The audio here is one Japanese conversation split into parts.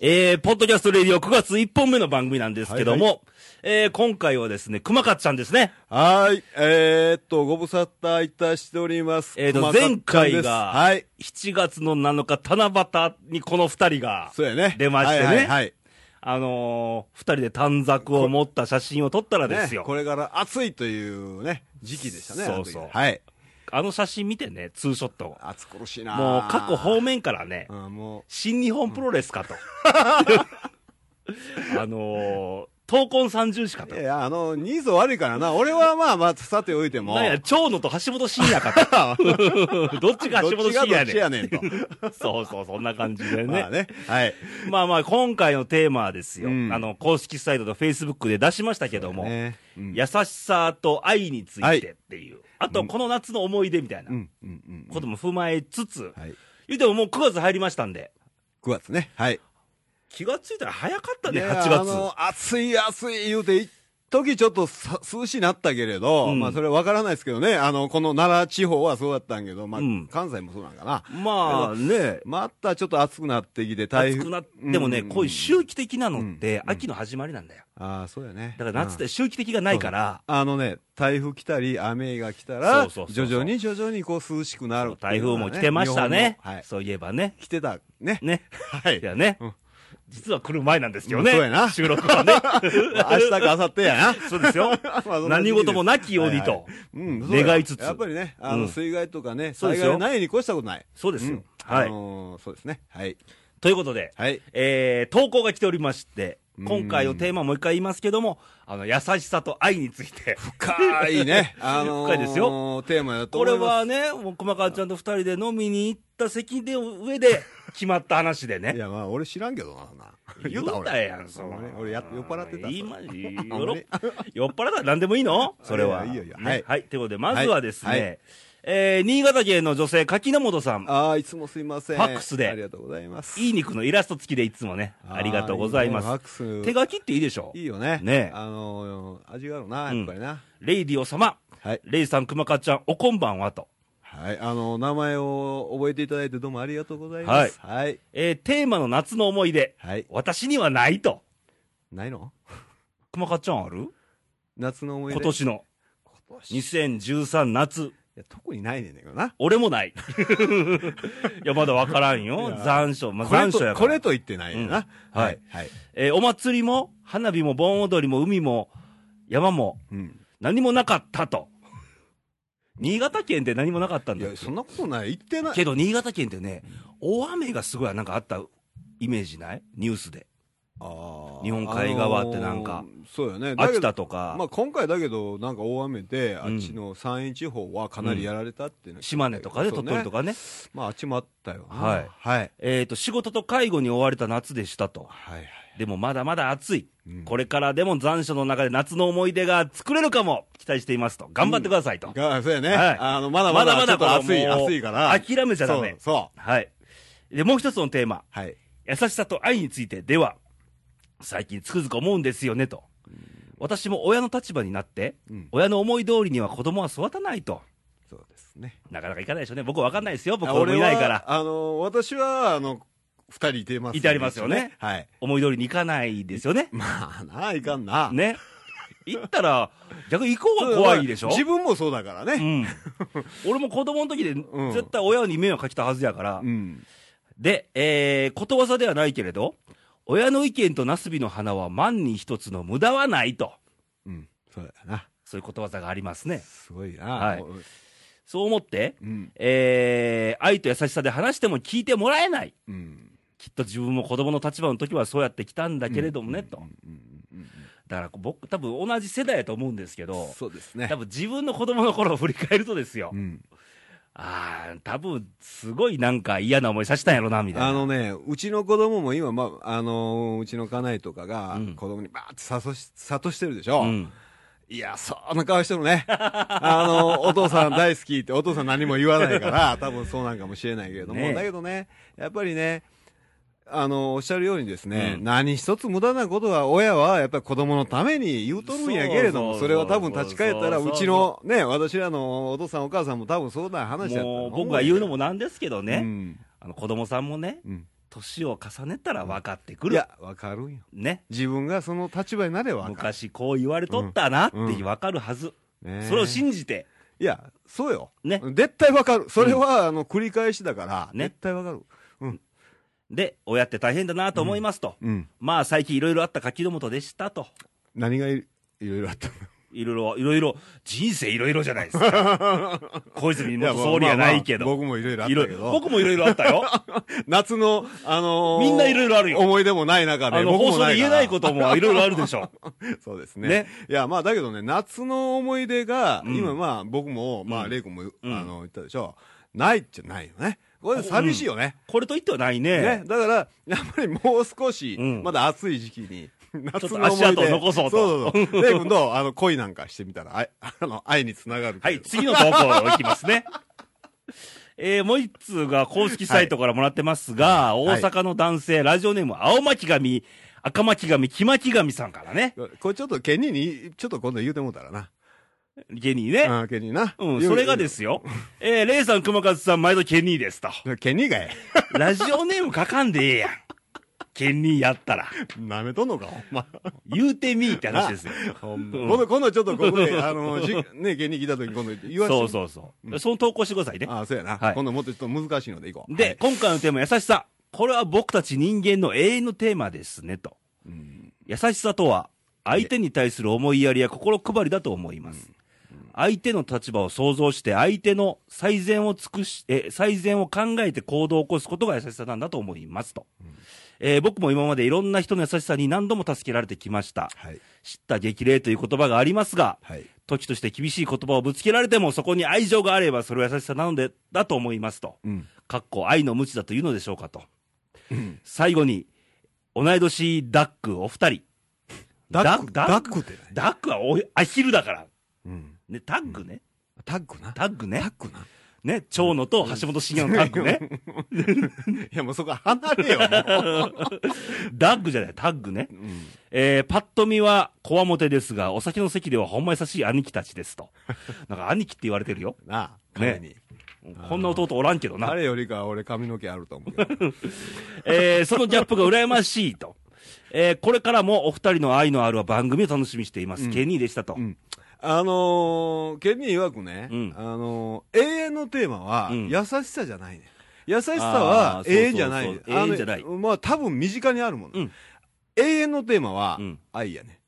えー、ポッドキャストレディオ9月1本目の番組なんですけども、はいえー、今回はですね、熊勝ちゃんですね。はーい。えー、っと、ご無沙汰いたしております。えーと熊勝前回がはい。7月の7日、七夕にこの二人が、そうやね。出ましてねはいはいはい。あのー、二人で短冊を持った写真を撮ったらですよ。ね、これから暑いというね、時期でしたね。そうそうはい。あの写真見てね、ツーショットを。暑苦しいなもう各方面からね、うん、も新日本プロレスかと。あのー、闘魂三重士かう。とい。や、あの、ニーズ悪いからな。俺はまあまあ、さておいても。なんや、長野と橋本真也か と。どっちが橋本どっちがどっちやねんと。そうそう、そんな感じでね。まあね。はい。まあまあ、今回のテーマはですよ。うんあの、公式サイトとフェイスブックで出しましたけども、ねうん優しさと愛についはいてっていう。あと、この夏の思い出みたいな。ことも踏まえつつ、はい。言うてももう9月入りましたんで、9月ね。はい。気がついたら早かったね、いや8月。あの、暑い暑い言うて、一時ちょっとさ涼しいなったけれど、うんまあそれはわからないですけどね、あの、この奈良地方はそうだったんけど、まあ、うん関西もそうなんかな。まあね、またちょっと暑くなってきて、台風。暑くなってもね、うんこういう周期的なのってうん秋の始まりなんだよ。ああ、そうやね。だから夏っうんて周期的がないから、あのね、台風来たり、雨が来たら、そうそう徐々に徐々にこう涼しくなるって台風も来てましたねはい。そういえばね。来てた、ね。ね。はいい。やねうん。実は来る前なんですよね。うんそうやな収録はね。明日か明後日やな。そうですよ。何事もなきようにと。願いつつやっぱりね、あの、うん水害とかね、災そうですよ害ないに越したことない。そうですようん。はいあのーそうですね。はい。ということで、はい。えー、投稿が来ておりまして、うん今回のテーマもう一回言いますけども、あの、優しさと愛について。深いね。あのー深いですよ。テーマだとこれ思います。はね、もう熊川ちゃんと二人で飲みに行った席で、上で 決まった話でね。いや、まあ、俺知らんけどな。言うた俺やん、そう。俺俺や酔っ払ってたいいま、いいあ ほんまに酔っ払ったら何でもいいの？それは。いやいいよいいよねはいはい。ということで、まずはですね、えー、新潟県の女性、柿の本さん。ああ、いつもすいません。ファックスでありがとうございます。いい肉のイラスト付きでいつもね、ありがとうございます。いいねファックス手書きっていいでしょ？いいよね。ねあのー味があるな、やっぱりな。レイディオ様。はい。レイさん、熊川ちゃん、おこんばんはと。はい。あのー名前を覚えていただいてどうもありがとうございます。はい。えー、テーマの夏の思い出。はい。私にはないと。ないの？熊川ちゃんある？夏の思い出。今年の。今年。い2013夏。や、特にないねんだけどな。俺もない。いや、まだわからんよ残暑。まあ、残暑やから。これと言ってないねんな。うんはい。はい。えーお祭りも、花火も、盆踊りも、海も、山も、うん。何もなかったと。新潟県って何もなかったんだいや、そんなことない。言ってない。けど、新潟県ってね、大雨がすごいなんかあったイメージない？ニュースで。日本海側ってなんかあのーそうよね。秋ど田とか、まあ今回だけど、なんか大雨で、あうんっちの山陰地方はかなりやられたっていうの島根とかで、鳥取とか。かね。まああっちもあったよな。はいはい。えっ、と、仕事と介護に追われた夏でしたと。はいはい。でもまだまだ暑い。うんこれからでも残暑の中で夏の思い出が作れるかも期待していますと。頑張ってくださいと。が、そうやね。はいあの、まだまだちょっと暑い、暑いから。諦めちゃダメそう。そう。はい。で、もう一つのテーマ。はい。優しさと愛についてでは、最近つくづく思うんですよねと。私も親の立場になって、うん。親の思い通りには子供は育たないと。そうですね。なかなかいかないでしょうね。僕はわかんないですよ。僕は子供いないから。あの、私は、あの、二人いてますんで。いてありますよねはい。思い通りにいかないですよね。まあな、いかんな。ね。行ったら、逆に行こうは怖いでしょ自分もそうだからうね。ん。俺も子供の時で、ん絶対親に迷惑かけたはずやから。うん。で、えー、ことわざではないけれど、親の意見となすびの花は万に一つの無駄はないと。うん。そうだよな。そういうことわざがありますね。すごいな。はいそう思って、うん。えー、愛と優しさで話しても聞いてもらえない。うん。きっと自分も子供の立場の時はそうやってきたんだけれどもね、と。うんうんうんだから僕、多分同じ世代やと思うんですけうんど、そうですね多。分自分の子供の頃を振り返るとですよ。うん。ああ、多分すごいなんか嫌な思いさせたんやろな、みたいな。あのね、うちの子供も今、まあ、あのーうちの家内とかがうん、子供にバーって諭し、諭してるでしょ？うん。いや、そんな顔してるね。あの、お父さん大好きって、お父さん何も言わないから、多分そうなんかもしれないけれども、ねだけどね、やっぱりね、あの、おっしゃるようにですね、うん何一つ無駄なことは、親はやっぱり子供のために言うとるんやけれども、そうそうそうそれは多分立ち返ったら、そうそううちのね、私らのお父さんお母さんも多分そうな話だったともう思僕が言うのももなんですけどね、うん。あの子供さんもね、うん。年を重ねたら分かってくる。いや、わかるんよ。ね。自分がその立場になればわかる。昔こう言われとったなってうん分かるはず。ねそれを信じて。いや、そうよ。ね絶対わかる。それは、あの、繰り返しだから、ね絶対わかる。うん。で、親って大変だなと思いますと。うん。まあ最近いろいろあった柿本でしたと。何がいいろいろあったの？いろいろ、いろいろ、人生いろいろじゃないですか。小泉元総理はないけど。まあまあ僕もいろいろあったけど。僕もいろいろあったよ。夏の、あのーみんないろいろあるよ思い出もない中で、あの、僕も放送で言えないこともいろいろあるでしょ。そうですね。ねいや、まあ、だけどね、夏の思い出が、うん今、まあ、僕も、まあ、うんレイ君も、うんあの、言ったでしょ。ないっちゃないよね。これ寂しいよね。これといってはないね。ね。だから、やっぱりもう少し、うんまだ暑い時期に、夏の思い出。足跡を残そうとそうそうそう。レイ君と、あの、恋なんかしてみたら、あい あの、愛につながる。はい、次の投稿いきますね。えー、もう一通が公式サイトからもらってますが、はい大阪の男性、ラジオネーム、青巻紙、赤巻紙、黄巻紙さんからね。これちょっと、ケニーに、ちょっと今度言うてもうたらな。ケニーね。うん、ケニーな。うん、それがですよ。えー、レイさん、熊和さん、毎度ケニーですと。ケニーがえラジオネーム書かんでええやん。ケニーやったら。舐めとんのか、ほんま。言うてみーって話ですよ。ほんまうん今度、今度ちょっとここで、あの、しね、ケニー来た時今度言わせて。そうそうそう。その投稿してくださいね。ああ、そうやな。はい今度もっとちょっと難しいのでいこう。で、はい今回のテーマ、優しさ。これは僕たち人間の永遠のテーマですね、と。うん優しさとは、相手に対する思いやりや心配りだと思います。相手の立場を想像して、相手の最善を尽くし、え、最善を考えて行動を起こすことが優しさなんだと思いますと。えー僕も今までいろんな人の優しさに何度も助けられてきました。はい。知った激励という言葉がありますが、はい。時として厳しい言葉をぶつけられても、そこに愛情があれば、それは優しさなので、だと思いますと。うん。かっこ愛の無知だというのでしょうかと。うん最後に、同い年ダックお二人。ダック、ダダックって何？ダックはおアヒルだから。うん。ね、タッグね。タッグな？タッグねタッ。グな？ね、長野と橋本真也のタッグね。いや、もう そこ離れよ。ダ ッグじゃない、タッグね。うん。えー、パッと見は、こわもてですが、お酒の席ではほんま優しい兄貴たちですと。なんか兄貴って言われてるよ。なあ、彼に。こんな弟おらんけどな。彼よりかは俺髪の毛あると思うけど。えー、そのギャップが羨ましいと。えー、これからもお二人の愛のある番組を楽しみにしています。うんケニーでしたと。うんあのー、ケニー曰くね、うんあのー、永遠のテーマは、うん優しさじゃないね。優しさあはー永遠じゃない永遠じゃないまあ多分身近にあるもの。うん永遠のテーマは、うん愛やね。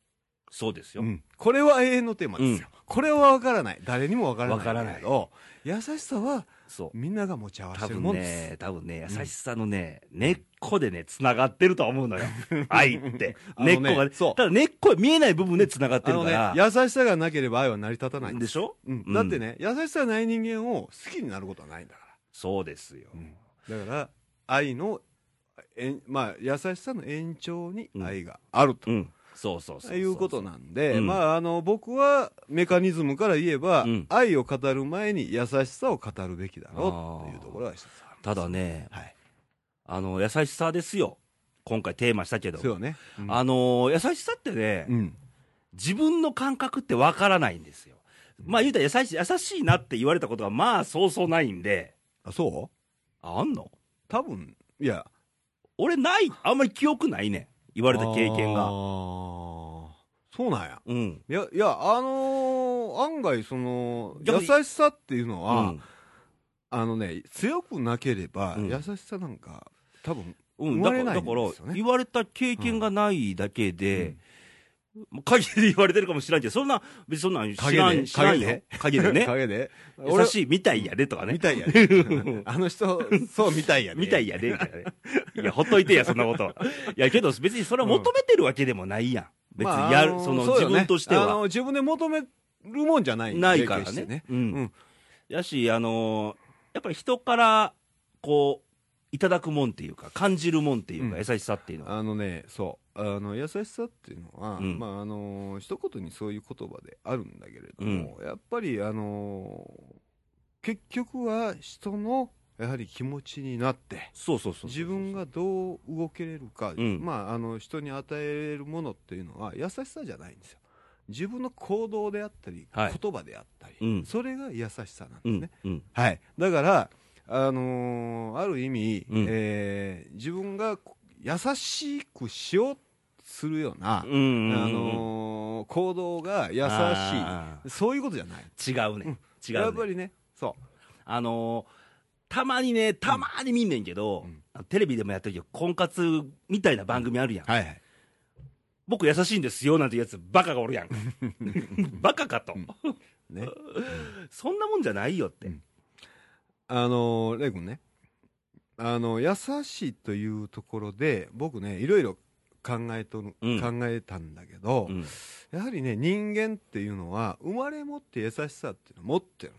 そうですよ。うんこれは永遠のテーマですよ。これはわからない。誰にもわからない。わからないけど、優しさはそう。みんなが持ち合わせてるもんです。ね、多分ね、優しさのね、根っこでね、繋がってると思うのよ。愛って。あのね根っこがね。そうただ根っこは見えない部分で繋がってあのねるから。、優しさがなければ愛は成り立たないんで。しょ？うんうんだってね、優しさない人間を好きになることはないんだから。そうですよ。だから、愛の、えんまあ、優しさの延長に愛があると。うん。そうそうそう。いうことなんで、うんまあ、あの、僕はメカニズムから言えば、うん愛を語る前に優しさを語るべきだろうというところが一つあるんですただね、はい。あの、優しさですよ。今回テーマしたけど。そうよね。うんあの、優しさってね、うん。自分の感覚ってわからないんですよ。まあ言うたら優しい、優しいなって言われたことがまあそうそうないんで、あ、そう？ああんの？多分、いや。俺ない、あんまり記憶ないねん。言われた経験あが。ーそうなんや。うん。いや、いや、あのー案外、その、優しさっていうのは、うん。あのね、強くなければ、うん優しさなんか、多分、うん、だから、言われた経験がないだけで、もう影で言われてるかもしらんけど、そんな、別にそんなん知らん、知らんよ。影で？ね。影で？優しいみたいやでとかね。みたいやね。あの人、そうみたいやね。みたいやで、みたいなね。いや、ほっといてや、そんなこと。いや、けど別にそれは求めてるわけでもないやん。別まあにやる、その自分としては。あの自分で求めるもんじゃないないからね。ううんん。やし、あのーやっぱり人から、こう、いただくもんっていうか、感じるもんっていうか、うん優しさっていうのは。あのね、そう。あの、優しさっていうのは、うん。まあ、あの、一言にそういう言葉であるんだけれども、やっぱり、あの、結局は人の、やはり気持ちになって、そうそうそう。自分がどう動けれるか、うん。まあ、あの人に与えるものっていうのは優しさじゃないんですよ。自分の行動であったり、はい。言葉であったり、うん。それが優しさなんですね、うん、うん。はい、だからあのーある意味、うん。えー自分が優しくしようとするような、うんうんうんあのー行動が優しあい、そういうことじゃない。違うね。違うね。やっぱりね、そあのーたまにね、たまに見んねんけど、うんテレビでもやってるけど、婚活みたいな番組あるやん。う。はいはい。僕優しいんですよなんてやつ、バカがおるやん。バカかと、ね。そんなもんじゃないよって。うんあのー、レイ君ね、あの、優しいというところで、僕ね、いろいろ考えとる、うん。考えたんだけど、うん。やはりね、人間っていうのは、生まれ持って優しさっていうのを持ってる。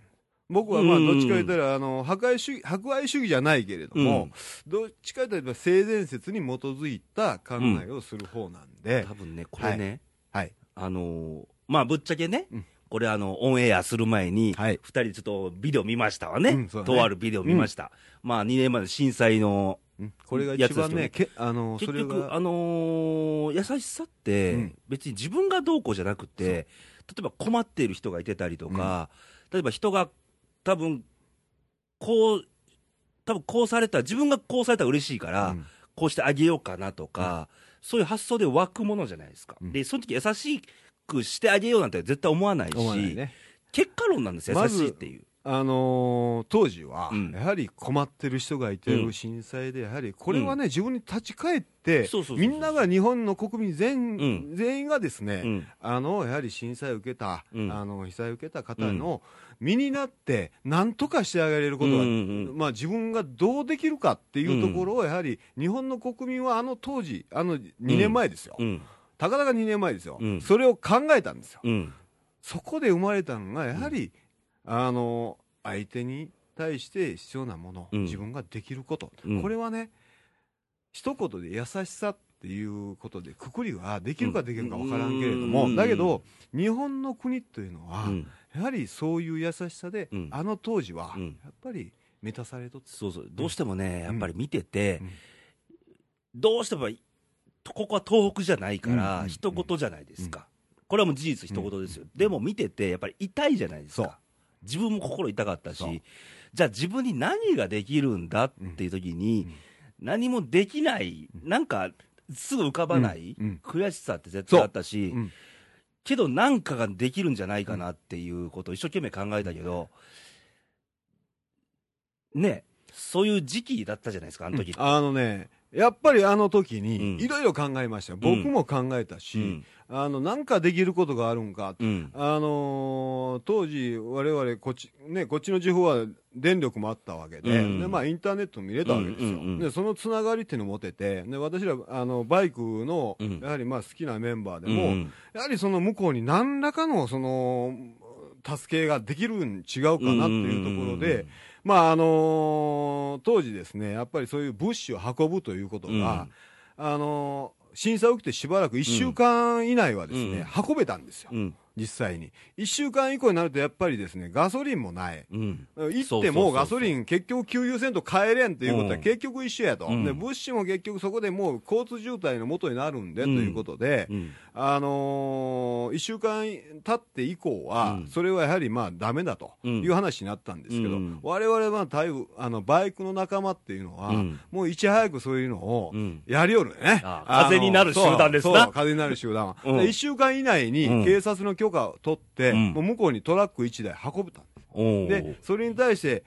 僕はまあ、うん。どっちか言ったら、あの、破壊主義、博愛主義じゃないけれども、どっちかといえば性善説に基づいた考えをする方なんで、多分ね、これね、はい。あのーまあ、ぶっちゃけね、うんこれあの、オンエアする前に、はい。二人ちょっとビデオ見ましたわね。とあるビデオ見ました。まあ、2年前の震災の、うん。これが一番ね、けあの、そ結局、あのー優しさって、うん。別に自分がどうこうじゃなくて、例えば困っている人がいてたりとか、例えば人が多分、こう、多分こうされたら、自分がこうされたら嬉しいから、うん。こうしてあげようかなとか、そういう発想で湧くものじゃないですか。うん。で、その時優しくしてあげようなんて絶対思わないし、ね。結果論なんですよ、優しいっていう。あのー当時は、うん。やはり困ってる人がいて震災で、やはりこれはね、自分に立ち返ってみんなが日本の国民全,、うん。全員がですね、うん。あのやはり震災を受けた、うん。あの被災を受けた方の身になって、なんとかしてあげれることが、うんうんうん。まあ、自分がどうできるかっていうところを、やはり日本の国民はあの当時、あの2年前ですよ、うん。たかだか2年前ですよ、うん。それを考えたんですよ。うん。そこで生まれたのが、やはり、あの、相手に対して必要なもの、うん。自分ができること、うん。これはね、一言で優しさっていうことで、くくりはできるかできるか分からんけれども、うん。だけど、日本の国というのは、うん。やはりそういう優しさで、うん。あの当時は、うん。やっぱり満たされとって、そうそう。どうしてもね、やっぱり見てて、うん。どうしても、ここは東北じゃないから、うん一言じゃないですか。これはもう事実一言ですよ。でも見てて、やっぱり痛いじゃないですか。自分も心痛かったし、じゃあ自分に何ができるんだっていう時に、何もできない、なんか、すぐ浮かばない、悔しさって絶対あったし、う。ん。けどなんかができるんじゃないかなっていうことを一生懸命考えたけど、ね、そういう時期だったじゃないですか、あの時って。あのね、やっぱりあの時うん。に、いろいろ考えました。僕も考えたし、うん。あの、なんかできることがあるんかうん。あのー当時、我々こっち、ね、こっちの地方は電力もあったわけで、うん。でまあ、インターネットも見れたわけですよ、うんうんうん。でそのつながりっていうのを持てて、で私らあのバイクの、うん。やはりまあ好きなメンバーでうんも、やはりその向こうに何らかのその助けができるん違うかなっていうところで、まああのー当時ですね、やっぱりそういう物資を運ぶということが、あのー震災起きてしばらく1週間以内はですね、運べたんですよ。うん、実際に。1週間以降になるとやっぱりですね、ガソリンもない。うん、行ってもガソリン結局給油せんと帰れんっていうことはうん。結局一緒やと。うん。で、物資も結局そこでもう交通渋滞の元になるんで、ということで、うん、あのー、1週間経って以降は、うん。それはやはりまあダメだとうん。いう話になったんですけど、うん。我々は台風あのバイクの仲間っていうのは、うん。もういち早くそういうのをうん。やりよるね。風になる集団ですな。風になる集団は。うん。で1週間以内にうん。警察の許可を取って、うんもう向こうにトラック1台運べた。おーで、それに対して、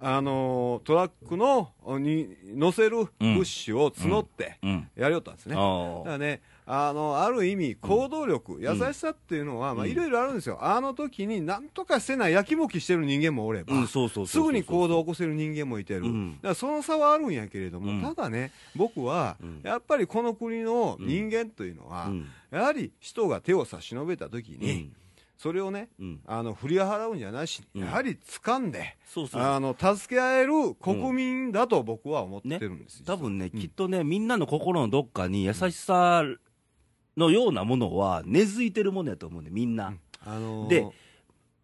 あのートラックのに乗せる物資を募ってうん、やりよったんですね。だからね、あの、ある意味、行動力、優しさっていうのは、まあ、いろいろあるんですよ。あの時に何とかせない、やきもきしてる人間もおれば、すぐに行動を起こせる人間もいてる。うん。だからその差はあるんやけれども、うん。ただね、僕はうん、やっぱりこの国の人間というのは、うん。やはり人が手を差し伸べた時に、それをね、うん、あの、振り払うんじゃないし、うん。やはり掴んで、そうそう。あの、助け合える国民だと僕は思ってるんですよ。多分ね、うん。きっとね、みんなの心のどっかに優しさのようなものは根付いてるものやと思うんで、みんな。あのーで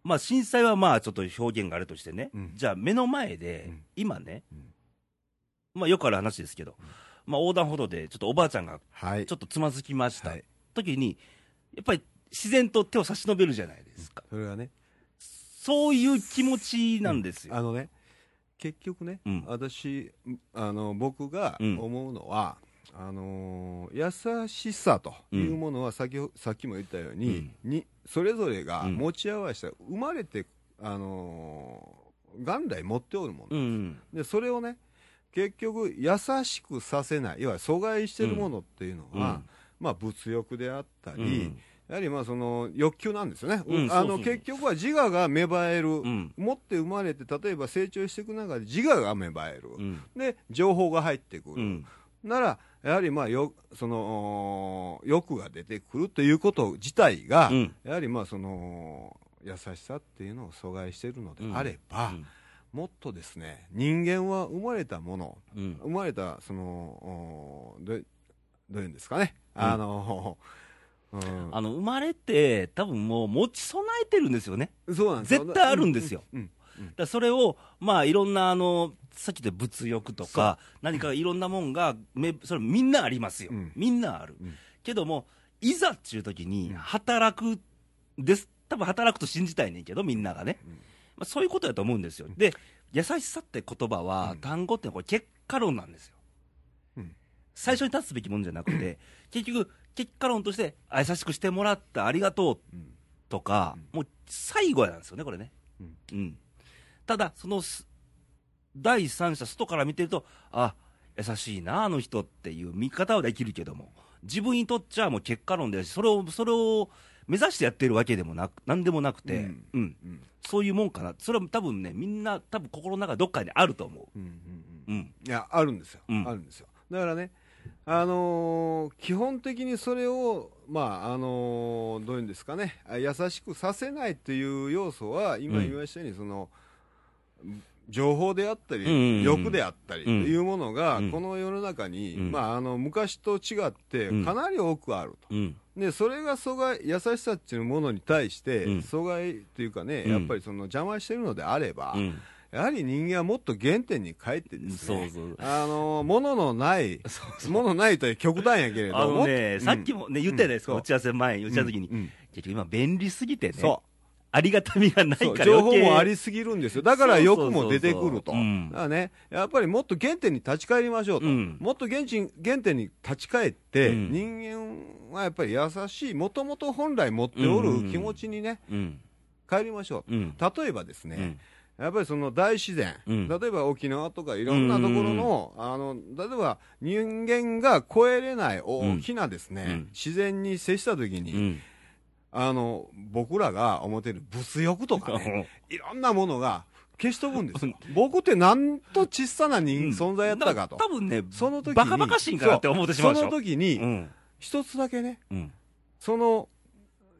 まあ震災はまあちょっと表現があるとしてね、うん。じゃあ目の前で、うん。今ね、うん。まあよくある話ですけど、まあ横断歩道でちょっとおばあちゃんがはい。ちょっとつまずきました、はい。時に、やっぱり自然と手を差し伸べるじゃないですか。それはね、そういう気持ちなんですよ。あのね、結局ね、うん。私あの僕がうん。思うのは、あのー優しさというものは先ほ、さっきも言ったように,、にそれぞれがうん。持ち合わせた生まれて、あのー元来持っておるもの、うん。でそれをね結局優しくさせない。いわゆる阻害してるものっていうのは、うん。まあ、物欲であったり、うんやはりまあその欲求なんですよね、うんあの結局は自我が芽生える、うん。持って生まれて例えば成長していく中で自我が芽生える、うん。で情報が入ってくる、うん。ならやはりまあよその欲が出てくるということ自体が、うん。やはりまあその優しさっていうのを阻害しているのであれば、もっとですね人間は生まれたものうん。生まれたそのおどうどういうんですかね、うん。あの、うんあの、生まれて、多分もう持ち備えてるんですよね。そうなんですよ絶対あるんですよ。だそれを、まあ、いろんな、あの、さっき言った物欲とか、何かいろんなもんが、めそれみんなありますよ。うんみんなある。うんけども、いざっていう時にうん、働くです。多分働くと信じたいねんけど、みんながね。うんまあ、そういうことだと思うんですよ。で、優しさって言葉は、うん単語ってこれ結果論なんですよ。うん最初に立つべきものじゃなくて、結局、結果論として、あ優しくしてもらった、ありがとううんとか、もう最後なんですよね、これね。うんうん。ただ、そのす、第三者、外から見てると、あ、優しいな、あの人っていう見方はできるけども、自分にとっちゃもう結果論で、それを、それを目指してやってるわけでもなく、なんでもなくて、うんうん。うんそういうもんかな。それは多分ね、みんな、多分心の中どっかにあると思うんうんう。うん。いやあるんですよ、うんあるんですよだからねあのー基本的にそれをまああのーどういうんですかねあ優しくさせないという要素は今うん。言いましたように、その情報であったり、うんうんうん欲であったりというものが、うん。この世の中に、うん。まあ、あの昔と違ってうん。かなり多くあると、うん。でそれが阻害優しさっていうものに対して、うん。阻害というかね、うん。やっぱりその邪魔してるのであれば、うん。やはり人間はもっと原点に帰ってですね、そうそう。あの物のない、物のないという極端やけれども、ね、うん。さっきもね、言ったじゃないですか、うん。打ち合わせ前に、打ち合わせの時に、結局今便利すぎてね、そありがたみがないから情報もありすぎるんですよ、だから欲も出てくると、うん。だからね、やっぱりもっと原点に立ち返りましょうと、うん。もっと原点原点に立ち返って、うん。人間はやっぱり優しい、もともと本来持っておる気持ちにね、うん。帰りましょう、うん。例えばですね、うん。やっぱりその大自然、うん例えば沖縄とかいろんなところの、あの例えば人間が越えれない大きなですね、うん自然に接したときに、うん。あの僕らが思っている物欲とかね、いろんなものが消し飛ぶんですよ。僕ってなんと小さな人、存在やったかと。多分ね、その時にバカバカしいんかなって思ってしまうでしょ。その時に、うん。一つだけね、うん。その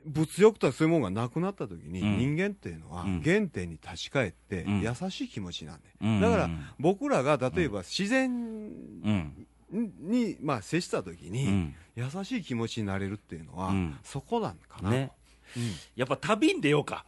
物欲とかそういうものがなくなった時に、うん。人間っていうのはうん。原点に立ち返って、うん。優しい気持ちなんで、うん。だから僕らが例えば自然うん。に、まあ、接した時に、うん。優しい気持ちになれるっていうのは、うん。そこなんかなと、ね。うん。やっぱ旅に出ようか。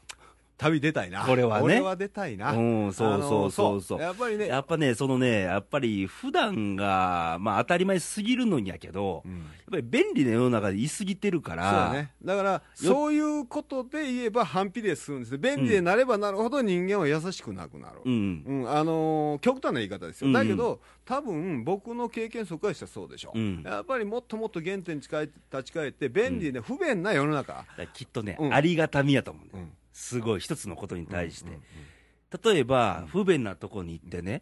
旅出たいな。これはね。俺は出たいな、うん、そうそうそうそう。やっぱりね。やっぱね、そのね、やっぱり普段が、まあ当たり前すぎるのにやけど、うん。やっぱり便利な世の中で言い過ぎてるかそうら、ね。だから、そういうことで言えば反比例するんです便利でなればなるほど人間は優しくなくなる。うん。うん、あのー極端な言い方ですよ。うん。だけど、多分僕の経験則からしたらそうでしょう。うん。やっぱりもっともっと原点に近い立ち返って、便利で不便な世の中。きっとね、うん。ありがたみやと思うんだよ。うんすごい、一つのことに対して。うんうん例えば、不便なとこに行ってね、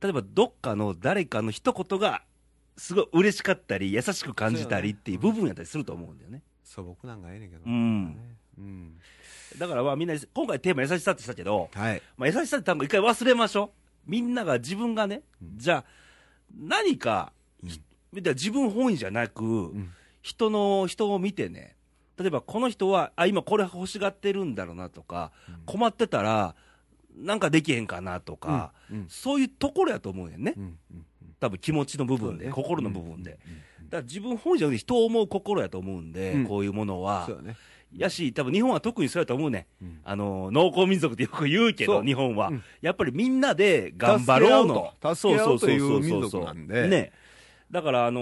例えばどっかの誰かの一言が、すごい嬉しかったり、優しく感じたりっていう部分やったりすると思うんだよね。素朴なんかええねんけど。うんうんだからまあみんな、今回テーマ優しさってしたけど、はい。まあ、優しさって単語一回忘れましょう。みんなが自分がね、じゃあ、何か、ひみたいな自分本位じゃなく、ん人の、人を見てね、例えばこの人は、あ、今これ欲しがってるんだろうなとか、困ってたら、なんかできへんかなとか、うんうん。そういうところやと思うよね。うんうん多分気持ちの部分で、ね。心の部分で。だから自分本位じゃなくて人を思う心やと思うんで、うん。こういうものは。ね。やし、多分日本は特にそうやと思うね。うん。あの、農耕民族ってよく言うけど、そう。日本は、うん。やっぱりみんなで頑張ろうの。助け合うと。助け合うというそうそうそうそう民族なんでね。だから、あの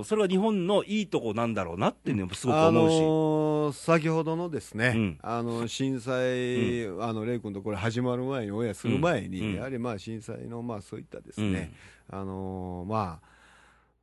ーそれは日本のいいとこなんだろうなっていうのもすごくあ思うし。のー先ほどのですね、うん。あの震災、あのレイ君とこれ始まる前に、オンエアする前に、うん。やはりまあ震災のまあそういったですね、あのーま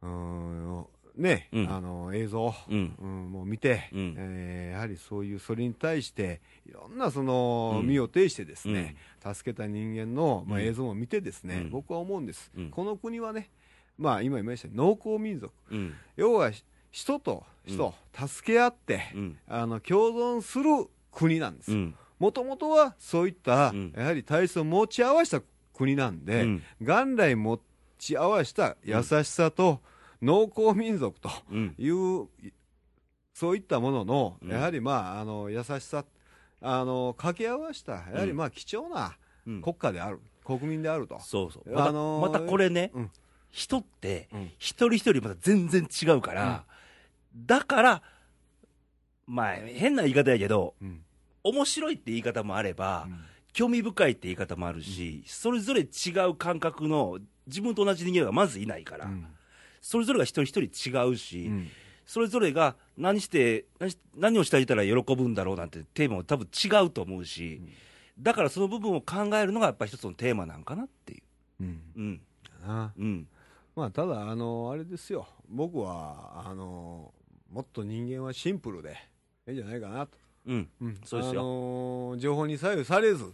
あ、うーんね、うん。あの映像、うん。うん、もう見て、うん。えーやはりそういう、それに対して、いろんなその、うん。身を挺してですね、助けた人間の、まあ、うん。映像も見てですね、うん。僕は思うんです、うん。この国はね、まあ、今言いました農耕民族、うん。要は人と人、助け合って、うん。あの共存する国なんです。もともとはそういった、うんやはり体質を持ち合わせた国なんで、うん元来持ち合わせた優しさと、農耕民族とうん。いう、そういったものの、うんやはりまあ、あの優しさ、あの掛け合わせた、やはりまあ貴重なうん国家である、国民であると。そうそう。また、あのーまたこれね、うん人ってうん、一人一人また全然違うから、だから、まあ、変な言い方やけど、うん。面白いって言い方もあれば、興味深いって言い方もあるし、それぞれ違う感覚の、自分と同じ人間がまずいないから、うん。それぞれが一人一人違うし、うん。それぞれが何して何をしてあげたら喜ぶんだろうなんてテーマも多分違うと思うし、だからその部分を考えるのがやっぱり一つのテーマなんかなっていう。うん。うん。な。うん。まあ、ただ、あの、あれですよ。僕は、あの、もっと人間はシンプルで、いいんじゃないかなと。うん。うん。そうですよ。あの情報に左右されず、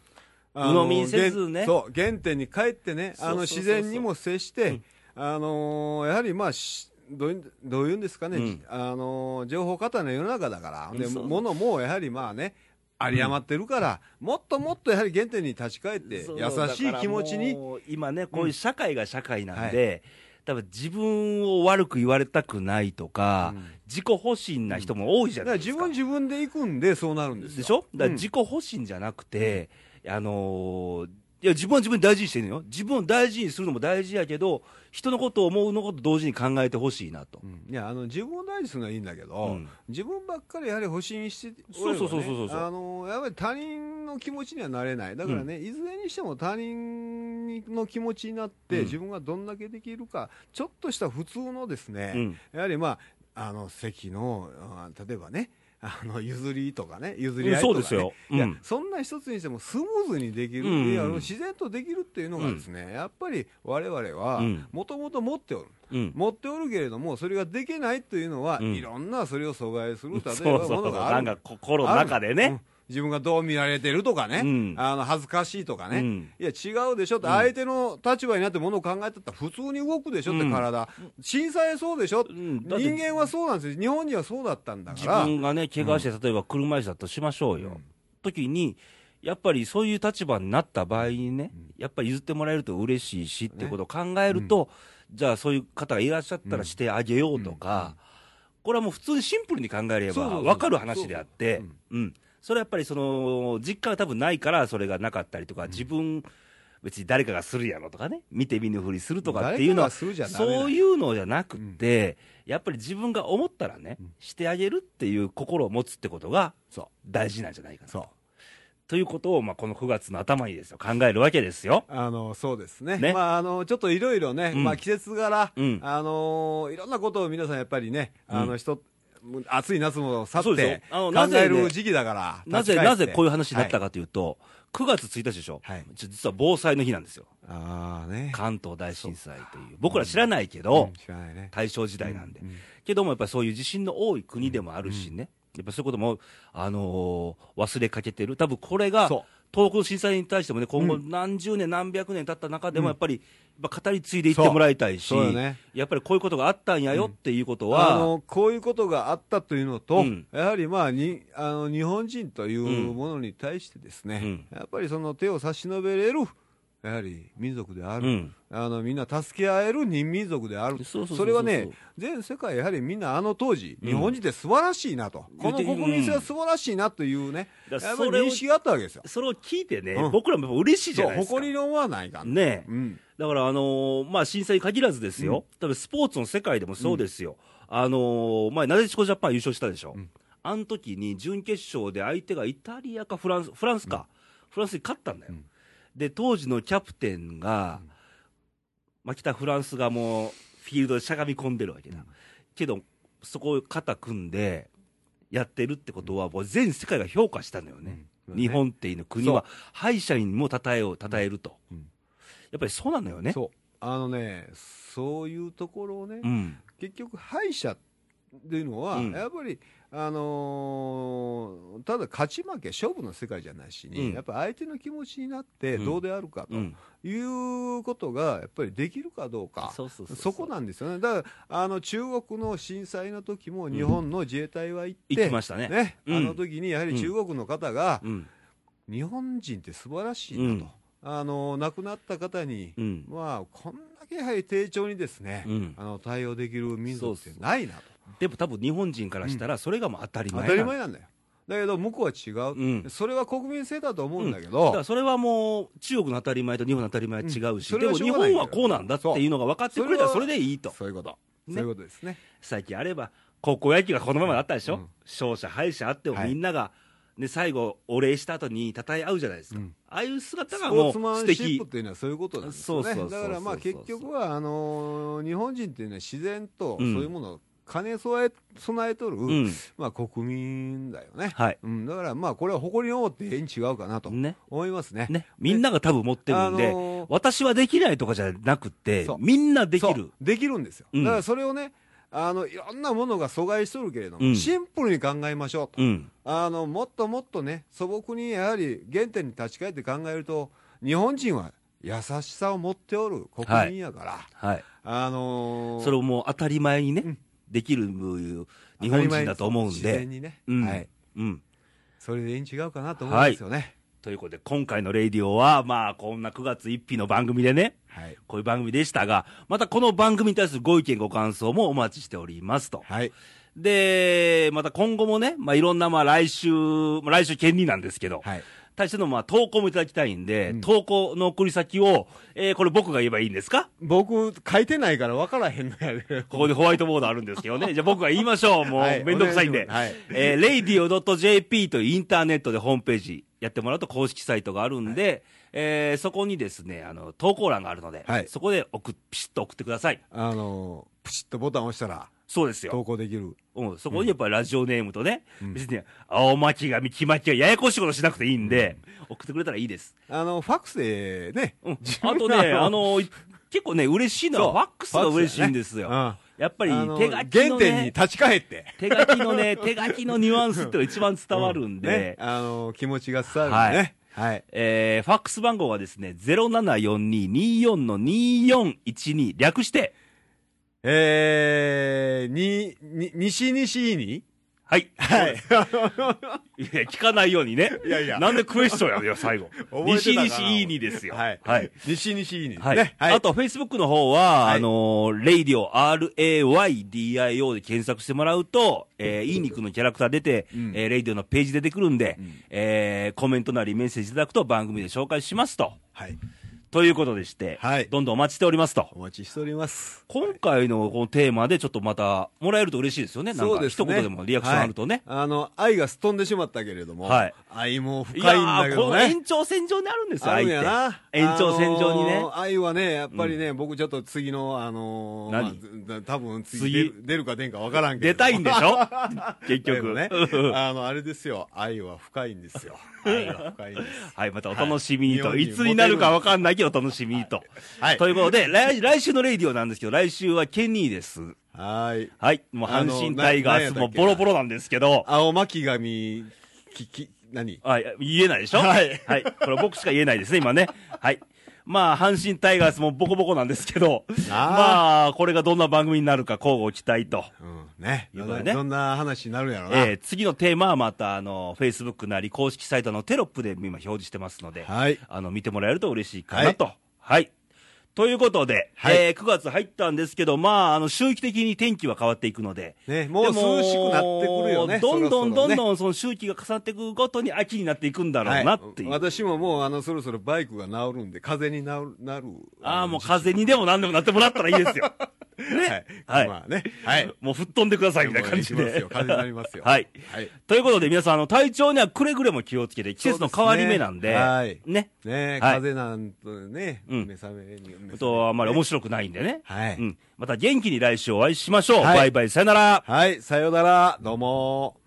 あ鵜呑みにせずね。原そう、原点に帰ってね、あの、自然にも接して、うん。あのやはりまあ、しどういうんどういうんですかね、うん。あの情報過多な世の中だから、で物もやはりまあね、有り余ってるから、もっともっとやはり原点に立ち返って、優しい気持ちに。今ね、こういう社会が社会なんで、多分自分を悪く言われたくないとか、うん自己保身な人も多いじゃないですか。自分自分で行くんで、そうなるんですよ。でしょ？だからうん自己保身じゃなくて、あのーいや、自分は自分で大事にしてるのよ。自分を大事にするのも大事やけど、人のことを思うのこと同時に考えてほしいなと。うん。いやあの自分を大事にするのはいいんだけど、うん。自分ばっかりやはり保身してそうそうそうそうそう。あのやっぱり他人の気持ちにはなれない。だからね、いずれにしても他人の気持ちになって、うん。自分がどんだけできるかちょっとした普通のですね、うん。やはりまああの席のあ例えばねあの譲りとかね譲り合いとか、ね。うんそうですよ。うん。いやそんな一つにしてもスムーズにできる、うん。自然とできるっていうのがですね、やっぱり我々はうん。もともと持っておる、うん。持っておるけれども、それができないというのは、うん。いろんなそれを阻害する、例えそうばそうなものがある。んか心の中でね。自分がどう見られてるとかね、うん。あの恥ずかしいとかね、うん。いや、違うでしょって、相手の立場になってものを考えてたら、普通に動くでしょって、うん。体、震災そうでしょ、ん。だって人間はそうなんですよ、日本にはそうだったんだ自から、分がね、怪我して、例えば車椅子だとしましょうよ。時に、やっぱりそういう立場になった場合にね、やっぱり譲ってもらえると嬉しいしってことを考えると、じゃあそういう方がいらっしゃったらしてあげようとか、これはもう普通にシンプルに考えれば分かる話であって。うん。それはやっぱりその、実感が多分ないからそれがなかったりとか、自分、別に誰かがするやろとかね、見て見ぬふりするとかっていうのは、そういうのじゃなくて、やっぱり自分が思ったらね、してあげるっていう心を持つってことがそ大事なんじゃないかな。う、そう。ということを、まあ、この9月の頭にですよ、考えるわけですよ。あのそうですね、ね。まあ、あのちょっといろいろね、うん。まあ、季節柄、うん。あのいろんなことを皆さんやっぱりね、あの人暑い夏も去って考なぜねえる時期だから、なぜ、なぜこういう話になったはいかというと、9月1日でしょ、実は防災の日なんですよ。ああね、関東大震災という。僕ら知らないけど、大正時代なんで。うんけどもやっぱりそういう地震の多い国でもあるしね、やっぱそういうことも、あのー忘れかけてる。多分これが、東北の震災に対してもね、今後何十年、何百年経った中でも、やっぱり、語り継いでいってもらいたいし、ね。やっぱりこういうことがあったんやよっていうことは、あのこういうことがあったというのと、うん。やはりまあにあの日本人というものに対してですね、やっぱりその手を差し伸べれるやはり民族である、うん。あのみんな助け合える人民族である、それはね、全世界、やはりみんなあの当時、うん。日本人って素晴らしいなと、この国民性は素晴らしいなというね、だからやっぱりそれを認識があったわけですよ。それを聞いてね、うん。僕らも嬉しいじゃないですか。誇りのはないかんねだから、あのーまあ、震災に限らずですよ、多分スポーツの世界でもそうですよ、あのー前、なでしこジャパン優勝したでしょ、ん。あの時に準決勝で相手がイタリアかフランス、フランスか、フランスに勝ったんだよ、んで当時のキャプテンが、まあ、来たフランスがもう、フィールドでしゃがみ込んでるわけだ。けど、そこを肩組んで、やってるってことは、もう全世界が評価したのよね。うん日本っていうの国は、敗者にも称えを、称えると。うんやっぱりそうなのよね。そうあのねそういうところをね、うん。結局敗者っていうのは、うんやっぱりあのーただ勝ち負け勝負の世界じゃないしに、うん。やっぱ相手の気持ちになってうん。どうであるかとうん。いうことがやっぱりできるかどうか、そこなんですよね。だからあの中国の震災の時も日本の自衛隊は行って、行きましたね。うん。あの時にやはり中国の方が、うん。日本人って素晴らしいなと、うん。あの亡くなった方に、うん。まあ、こんだけやはり丁重にですね、うん。あの対応できる民族ってないなと。でも多分日本人からしたら、それがもう当たり当前たり前なんだよ。だけど向こうは違う、うん。それは国民性だと思うんだけだど、からそれはもう、中国の当たり前と日本の当たり前は違うし、うん。それでも日はしょうがない本はこうなんだっていうのが分かってくれたらそれでいいと。そう。いうこと、ね。そういうことですね。最近あれば、高校野球がこのままだったでしょ、うん。勝者、敗者あってもはいみんなが、ね、最後、お礼した後に称え合うじゃないですか、うん。ああいう姿スがもうポーツマン素敵シップっていうのはそういうことなんです。そうそうそうそうだからまあ結局はあのー日本人っていうのは自然とそううんいうものを兼ね備え備えとる、うん、まあ国民だよね。はい、うん、だからまあこれは誇りに思ってええに違うかなとね、思いますね。ね、みんなが多分持ってるんで、あのー私はできないとかじゃなくてそう、みんなできる。できるんですよ、うん。だからそれをねあのいろんなものが阻害しとるけれども、うん。シンプルに考えましょうと、うん、あのもっともっとね素朴にやはり原点に立ち返って考えると日本人は優しさを持っておる国民やから、はい、あのーそれをもう当たり前にね、うんできる日本人だと思うん自然で、にね、うん。はい、うん。それで違うかなと思うんですよね。ということで、今回のレイディオは、まあ、こんな9月1日の番組でね、はい。こういう番組でしたが、またこの番組に対するご意見、ご感想もお待ちしておりますと。はい。で、また今後もね、まあ、いろんな、まあ、来週、まあ来週権利なんですけど、はい対しての、まあ、投稿もいただきたいんで、うん投稿の送り先を、えーこれ僕が言えばいいんですか？僕書いてないから分からへんのやでここでホワイトボードあるんですけどね。じゃあ僕が言いましょう。もう、はいめんどくさいんで。お願いえー、radio.jp というインターネットでホームページやってもらうと公式サイトがあるんで、えーそこにですね、あの、投稿欄があるので、はいそこで送っ、ピシッと送ってください。あのープチッとボタンを押したらそうです投よ。稿できるうん、そこにやっぱりラジオネームとね、うん別に、青巻紙、木巻がややこしいことしなくていいんで、送ってくれたらいいです。あのファックスでね、うん。あとね、あの、結構ね、嬉しいのそうは、ファックスが嬉しいんですよ。うんやっぱりあの手書きの原点にね、立ち返って、手書きのね、手書きのニュアンスっていうのが一番伝わるんで、ね、あの気持ちが伝わるんでね。はい。えー、ファックス番号はですね、0742-24の2412、略して、えー、に、に、西西に？はい。はい。いや、聞かないようにね。いやいやなんでクエスチョンやのよ、最後。西西いいにですよ。はい。はい。西西にですはい。ね。あ、と、フェイスブックの方は、はいあのー、レイディオ RAYDIO で検索してもらうと、えー、いい肉のキャラクター出て、うんえー、レイディオのページ出てくるんで、うんえー、コメントなりメッセージいただくと番組で紹介しますと。はい。ということでして、はいどんどんお待ちしておりますと。お待ちしております。今回のこのテーマでちょっとまたもらえると嬉しいですよね。なんか一言でもリアクションあるとね。はいあの、愛がすっ飛んでしまったけれども、はい愛も深いいんだけどね。延長線上にあるんですよ、愛って。延長線上にねあのー愛はね、やっぱりね、僕ちょっと次の、あのー何？まあ多分次次？出るか出んかわからんけど。出たいんでしょ？結局。ねうん、あの、あれですよ。愛は深いんですよ。愛は深いまたお楽しみにと。はいい、つになるかわかんないけど、お楽しみにと。はいということで、来来週のレイディオなんですけど、来週はケニーです。はい。はい。もう阪神タイガースもボロボロなんですけど、青巻紙、き、き、何？はい、言えないでしょ？はいはい。これ僕しか言えないですね、今ね。はい。まあ、阪神タイガースもボコボコなんですけど、まあ、これがどんな番組になるか、交互期待と。うん、ね。ねどんな話になるんやろうな。えー次のテーマはまた、あの、Facebook なり公式サイトのテロップで今表示してますので、はい。あの、見てもらえると嬉しいかなと。はい。ということで、はい、えー、9月入ったんですけど、まあ、あの、周期的に天気は変わっていくので。ね、もう涼しくなってくるよね。どんどんどんどん、その周期が重なっていくごとに秋になっていくんだろうなっていう。はい、私ももう、あの、そろそろバイクが治るんで、風になる、なる。ああ、もう風にでも何でもなってもらったらいいですよ。ね。はい。まあね。はい。もう吹っ飛んでくださいみたいな感じで。で風になりますよ。はい。はい。ということで、皆さん、あの、体調にはくれぐれも気をつけて、季節の変わり目なんで。はい。ね。ね風なんとね、目覚めに。ね、と、あんまり面白くないんでね。はい。うん。また元気に来週お会いしましょう。はい、バイバイ、さよなら。はい、さよなら。どうも